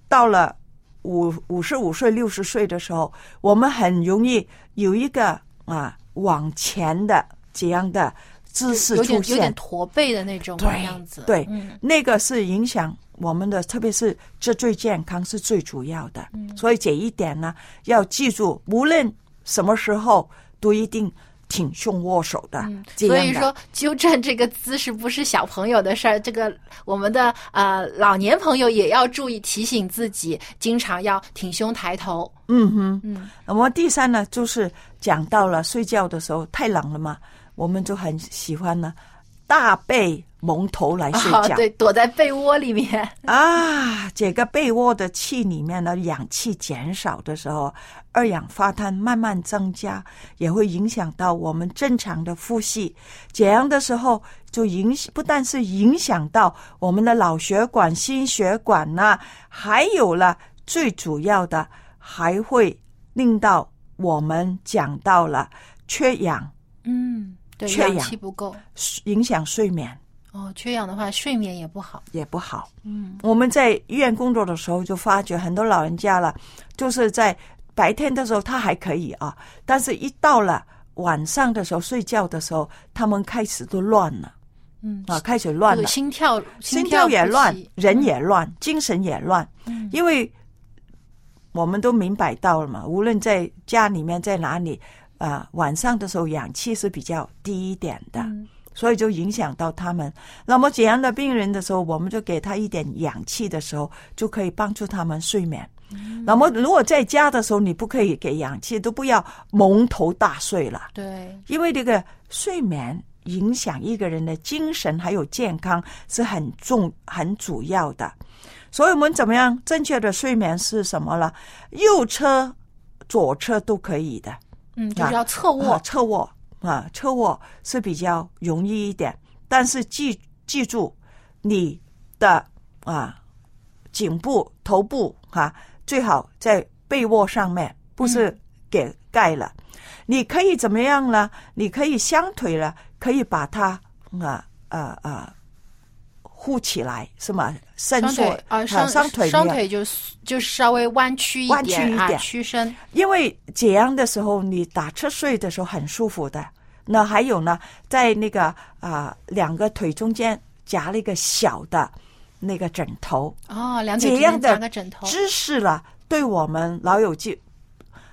到了五五十五岁、六十岁的时候，我们很容易有一个啊往前的这样的。姿势出现有点驼背的那种样子，对，嗯、那个是影响我们的，特别是这最健康是最主要的。嗯、所以这一点呢，要记住，无论什么时候都一定挺胸握手的。嗯、所以说，纠正这个姿势不是小朋友的事儿，这个我们的呃老年朋友也要注意提醒自己，经常要挺胸抬头。嗯哼，嗯。那么第三呢，就是讲到了睡觉的时候太冷了嘛。我们就很喜欢呢，大被蒙头来睡觉，哦、(laughs) 对，躲在被窝里面 (laughs) 啊。这个被窝的气里面呢，氧气减少的时候，二氧化碳慢慢增加，也会影响到我们正常的呼吸。这样的时候，就影不但是影响到我们的脑血管、心血管呐、啊，还有了最主要的，还会令到我们讲到了缺氧。嗯。对，缺氧气不够，影响睡眠。哦，缺氧的话，睡眠也不好，也不好。嗯，我们在医院工作的时候就发觉，很多老人家了，就是在白天的时候他还可以啊，但是一到了晚上的时候睡觉的时候，他们开始都乱了。嗯啊，开始乱了，心跳心跳也乱，人也乱，精神也乱。嗯因为我们都明白到了嘛，无论在家里面在哪里，啊、晚上的时候氧气是比较低一点的，嗯所以就影响到他们。那么这样的病人的时候，我们就给他一点氧气的时候，就可以帮助他们睡眠。嗯那么如果在家的时候，你不可以给氧气，都不要蒙头大睡了。对，因为这个睡眠影响一个人的精神还有健康是很重很主要的。所以我们怎么样正确的睡眠是什么了？右侧、左侧都可以的。嗯，就是要侧卧啊，侧卧啊，侧卧是比较容易一点，但是记记住你的啊颈部、头部哈、最好在被窝上面，不是给盖了。你可以怎么样呢？你可以相腿了，可以把它啊啊啊护起来，是吗？伸缩啊，双双腿双腿就就是稍微弯曲一弯曲点点屈伸。因为这样的时候，你打侧睡的时候很舒服的。那还有呢，在那个啊、两个腿中间夹了一个小的那个枕头，哦，两腿这样之间夹的个枕头，姿势了，对我们老友记，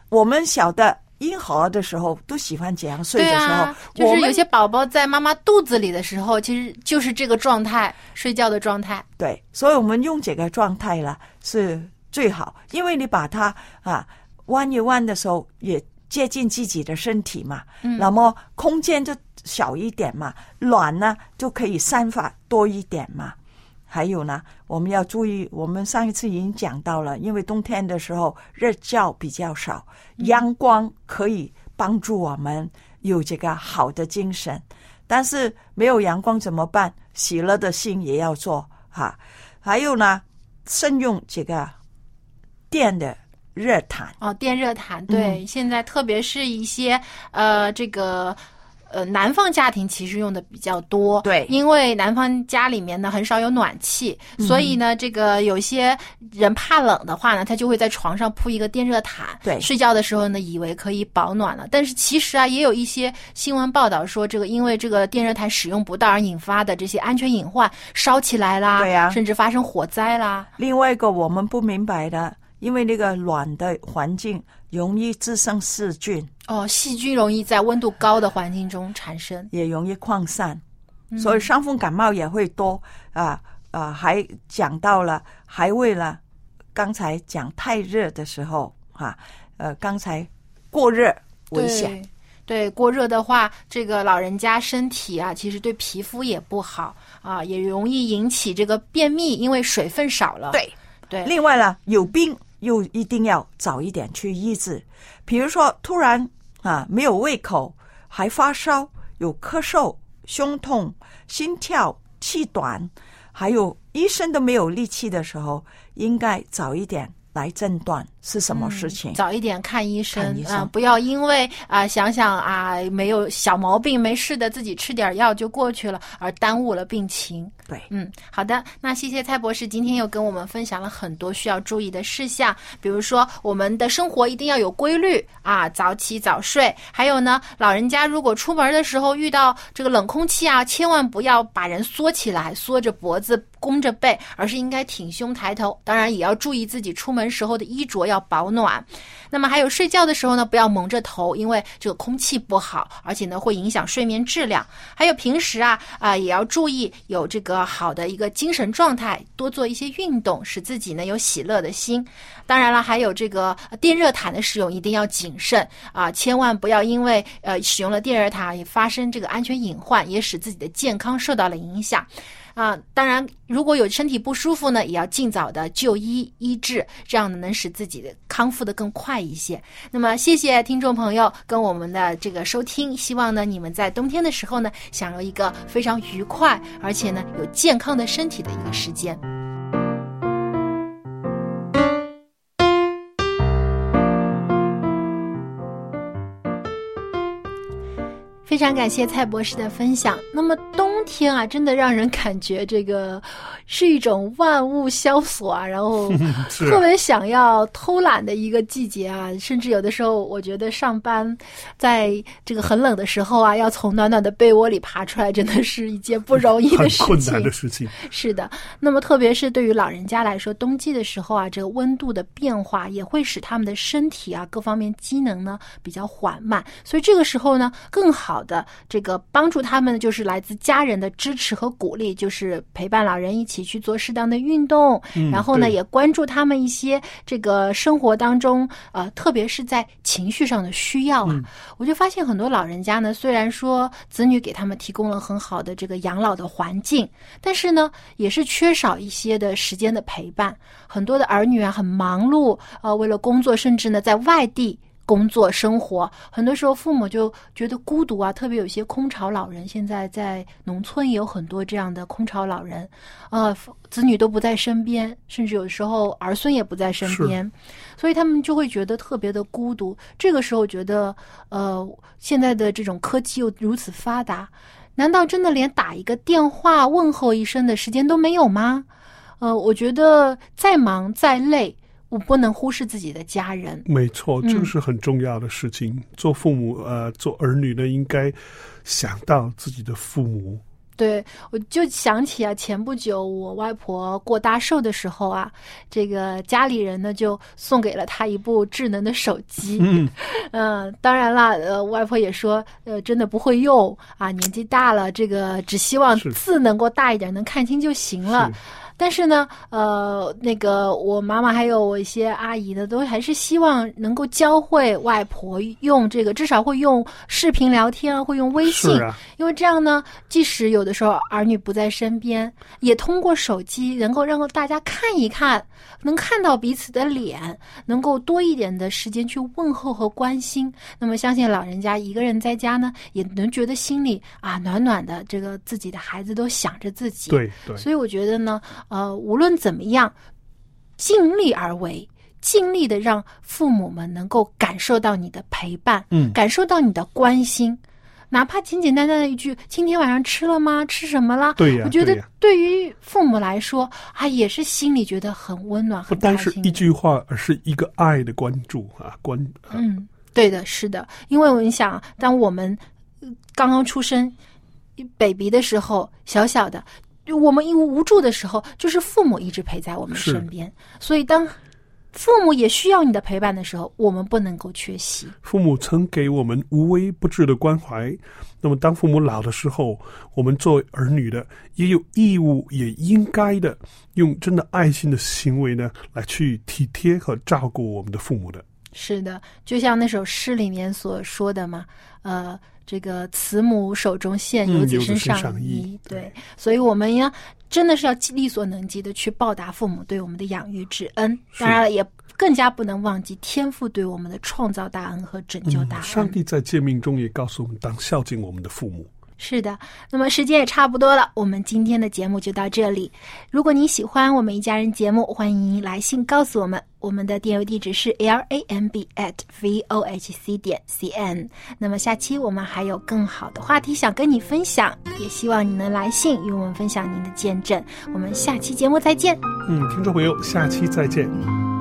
我们小的婴儿的时候都喜欢这样睡的时候，啊，就是有些宝宝在妈妈肚子里的时候，其实就是这个状态，睡觉的状态。对，所以我们用这个状态了是最好，因为你把它啊弯一弯的时候，也接近自己的身体嘛，嗯那么空间就小一点嘛，卵呢就可以散发多一点嘛。还有呢，我们要注意，我们上一次已经讲到了，因为冬天的时候日照比较少，阳光可以帮助我们有这个好的精神，但是没有阳光怎么办？喜乐的心也要做哈。还有呢，慎用这个电的热毯。哦，电热毯，对，嗯现在特别是一些呃，这个呃，南方家庭其实用的比较多，对因为南方家里面呢很少有暖气，嗯所以呢，这个有些人怕冷的话呢，他就会在床上铺一个电热毯，对睡觉的时候呢，以为可以保暖了，但是其实啊，也有一些新闻报道说，这个因为这个电热毯使用不当而引发的这些安全隐患，烧起来啦，对呀甚至发生火灾啦，另外一个我们不明白的，因为那个暖的环境容易滋生细菌，哦，细菌容易在温度高的环境中产生。也容易扩散，嗯所以伤风感冒也会多啊啊！还讲到了，还为了刚才讲太热的时候啊，呃，刚才过热危险。对。对，过热的话，这个老人家身体啊，其实对皮肤也不好啊，也容易引起这个便秘，因为水分少了。对对，另外呢，有病又一定要早一点去医治，比如说突然啊没有胃口，还发烧，有咳嗽、胸痛、心跳、气短，还有一生都没有力气的时候，应该早一点来诊断。是什么事情。嗯早一点看医生看医生啊、不要因为啊、想想啊没有小毛病没事的，自己吃点药就过去了，而耽误了病情。对，嗯，好的，那谢谢蔡博士今天又跟我们分享了很多需要注意的事项，比如说我们的生活一定要有规律啊，早起早睡，还有呢，老人家如果出门的时候遇到这个冷空气啊，千万不要把人缩起来，缩着脖子。弓着背，而是应该挺胸抬头。当然，也要注意自己出门时候的衣着要保暖。那么还有睡觉的时候呢，不要蒙着头，因为这个空气不好，而且呢会影响睡眠质量。还有平时啊啊、也要注意有这个好的一个精神状态，多做一些运动，使自己呢有喜乐的心。当然了，还有这个电热毯的使用一定要谨慎啊，千万不要因为呃使用了电热毯也发生这个安全隐患，也使自己的健康受到了影响。啊，当然，如果有身体不舒服呢，也要尽早的就医医治，这样呢能使自己的康复的更快一些。那么，谢谢听众朋友跟我们的这个收听，希望呢你们在冬天的时候呢，享有一个非常愉快，而且呢有健康的身体的一个时间。非常感谢蔡博士的分享。那么冬天啊，真的让人感觉这个是一种万物萧索啊，然后 (laughs) 特别想要偷懒的一个季节啊。甚至有的时候，我觉得上班在这个很冷的时候啊，要从暖暖的被窝里爬出来，真的是一件不容易的事情困。难的事情。是的，那么特别是对于老人家来说，冬季的时候啊，这个温度的变化也会使他们的身体啊各方面机能呢比较缓慢，所以这个时候呢，更好的这个帮助他们就是来自家人的支持和鼓励，就是陪伴老人一起去做适当的运动，嗯然后呢也关注他们一些这个生活当中呃，特别是在情绪上的需要啊。我就发现很多老人家呢，虽然说子女给他们提供了很好的这个养老的环境，但是呢，也是缺少一些的时间的陪伴。很多的儿女啊，很忙碌，呃，为了工作，甚至呢，在外地。工作生活，很多时候父母就觉得孤独啊，特别有些空巢老人，现在在农村也有很多这样的空巢老人，呃，子女都不在身边，甚至有时候儿孙也不在身边，所以他们就会觉得特别的孤独。这个时候觉得，呃，现在的这种科技又如此发达，难道真的连打一个电话问候一声的时间都没有吗？呃，我觉得再忙再累，我不能忽视自己的家人。没错，这是很重要的事情。做父母，呃，做儿女呢，应该想到自己的父母。对，我就想起啊，前不久我外婆过大寿的时候啊，这个家里人呢就送给了她一部智能的手机。嗯嗯，(laughs) 当然了，呃，外婆也说，呃，真的不会用啊，年纪大了，这个只希望字能够大一点，能看清就行了。但是呢，呃，那个我妈妈还有我一些阿姨呢，都还是希望能够教会外婆用这个，至少会用视频聊天啊，会用微信，啊因为这样呢，即使有的时候儿女不在身边，也通过手机能够让大家看一看，能看到彼此的脸，能够多一点的时间去问候和关心。那么，相信老人家一个人在家呢，也能觉得心里啊暖暖的，这个自己的孩子都想着自己。对对所以我觉得呢，呃，无论怎么样，尽力而为。尽力的让父母们能够感受到你的陪伴，嗯感受到你的关心，哪怕简简单单的一句“今天晚上吃了吗？吃什么啦？”对呀我觉得对于父母来说啊，也是心里觉得很温暖、不单是一。句话，而是一个爱的关注啊，关。嗯，对的，是的，因为我想，当我们呃刚刚出生，baby 的时候，小小的，我们一无助的时候，就是父母一直陪在我们身边，所以当父母也需要你的陪伴的时候，我们不能够缺席。父母曾给我们无微不至的关怀，那么当父母老的时候，我们作为儿女的也有义务，也应该的用真的爱心的行为呢，来去体贴和照顾我们的父母的。是的，就像那首诗里面所说的嘛，呃，这个慈母手中线，嗯游子身身上上衣对，所以我们要，真的是要力所能及的去报答父母对我们的养育之恩。当然了，也更加不能忘记天父对我们的创造大恩和拯救大恩。嗯上帝在诫命中也告诉我们，当孝敬我们的父母。是的，那么时间也差不多了，我们今天的节目就到这里。如果你喜欢我们一家人节目，欢迎来信告诉我们，我们的电邮地址是 l a m b at v o h c 点 c n。那么下期我们还有更好的话题想跟你分享，也希望你能来信与我们分享您的见证。我们下期节目再见。嗯，听众朋友，下期再见。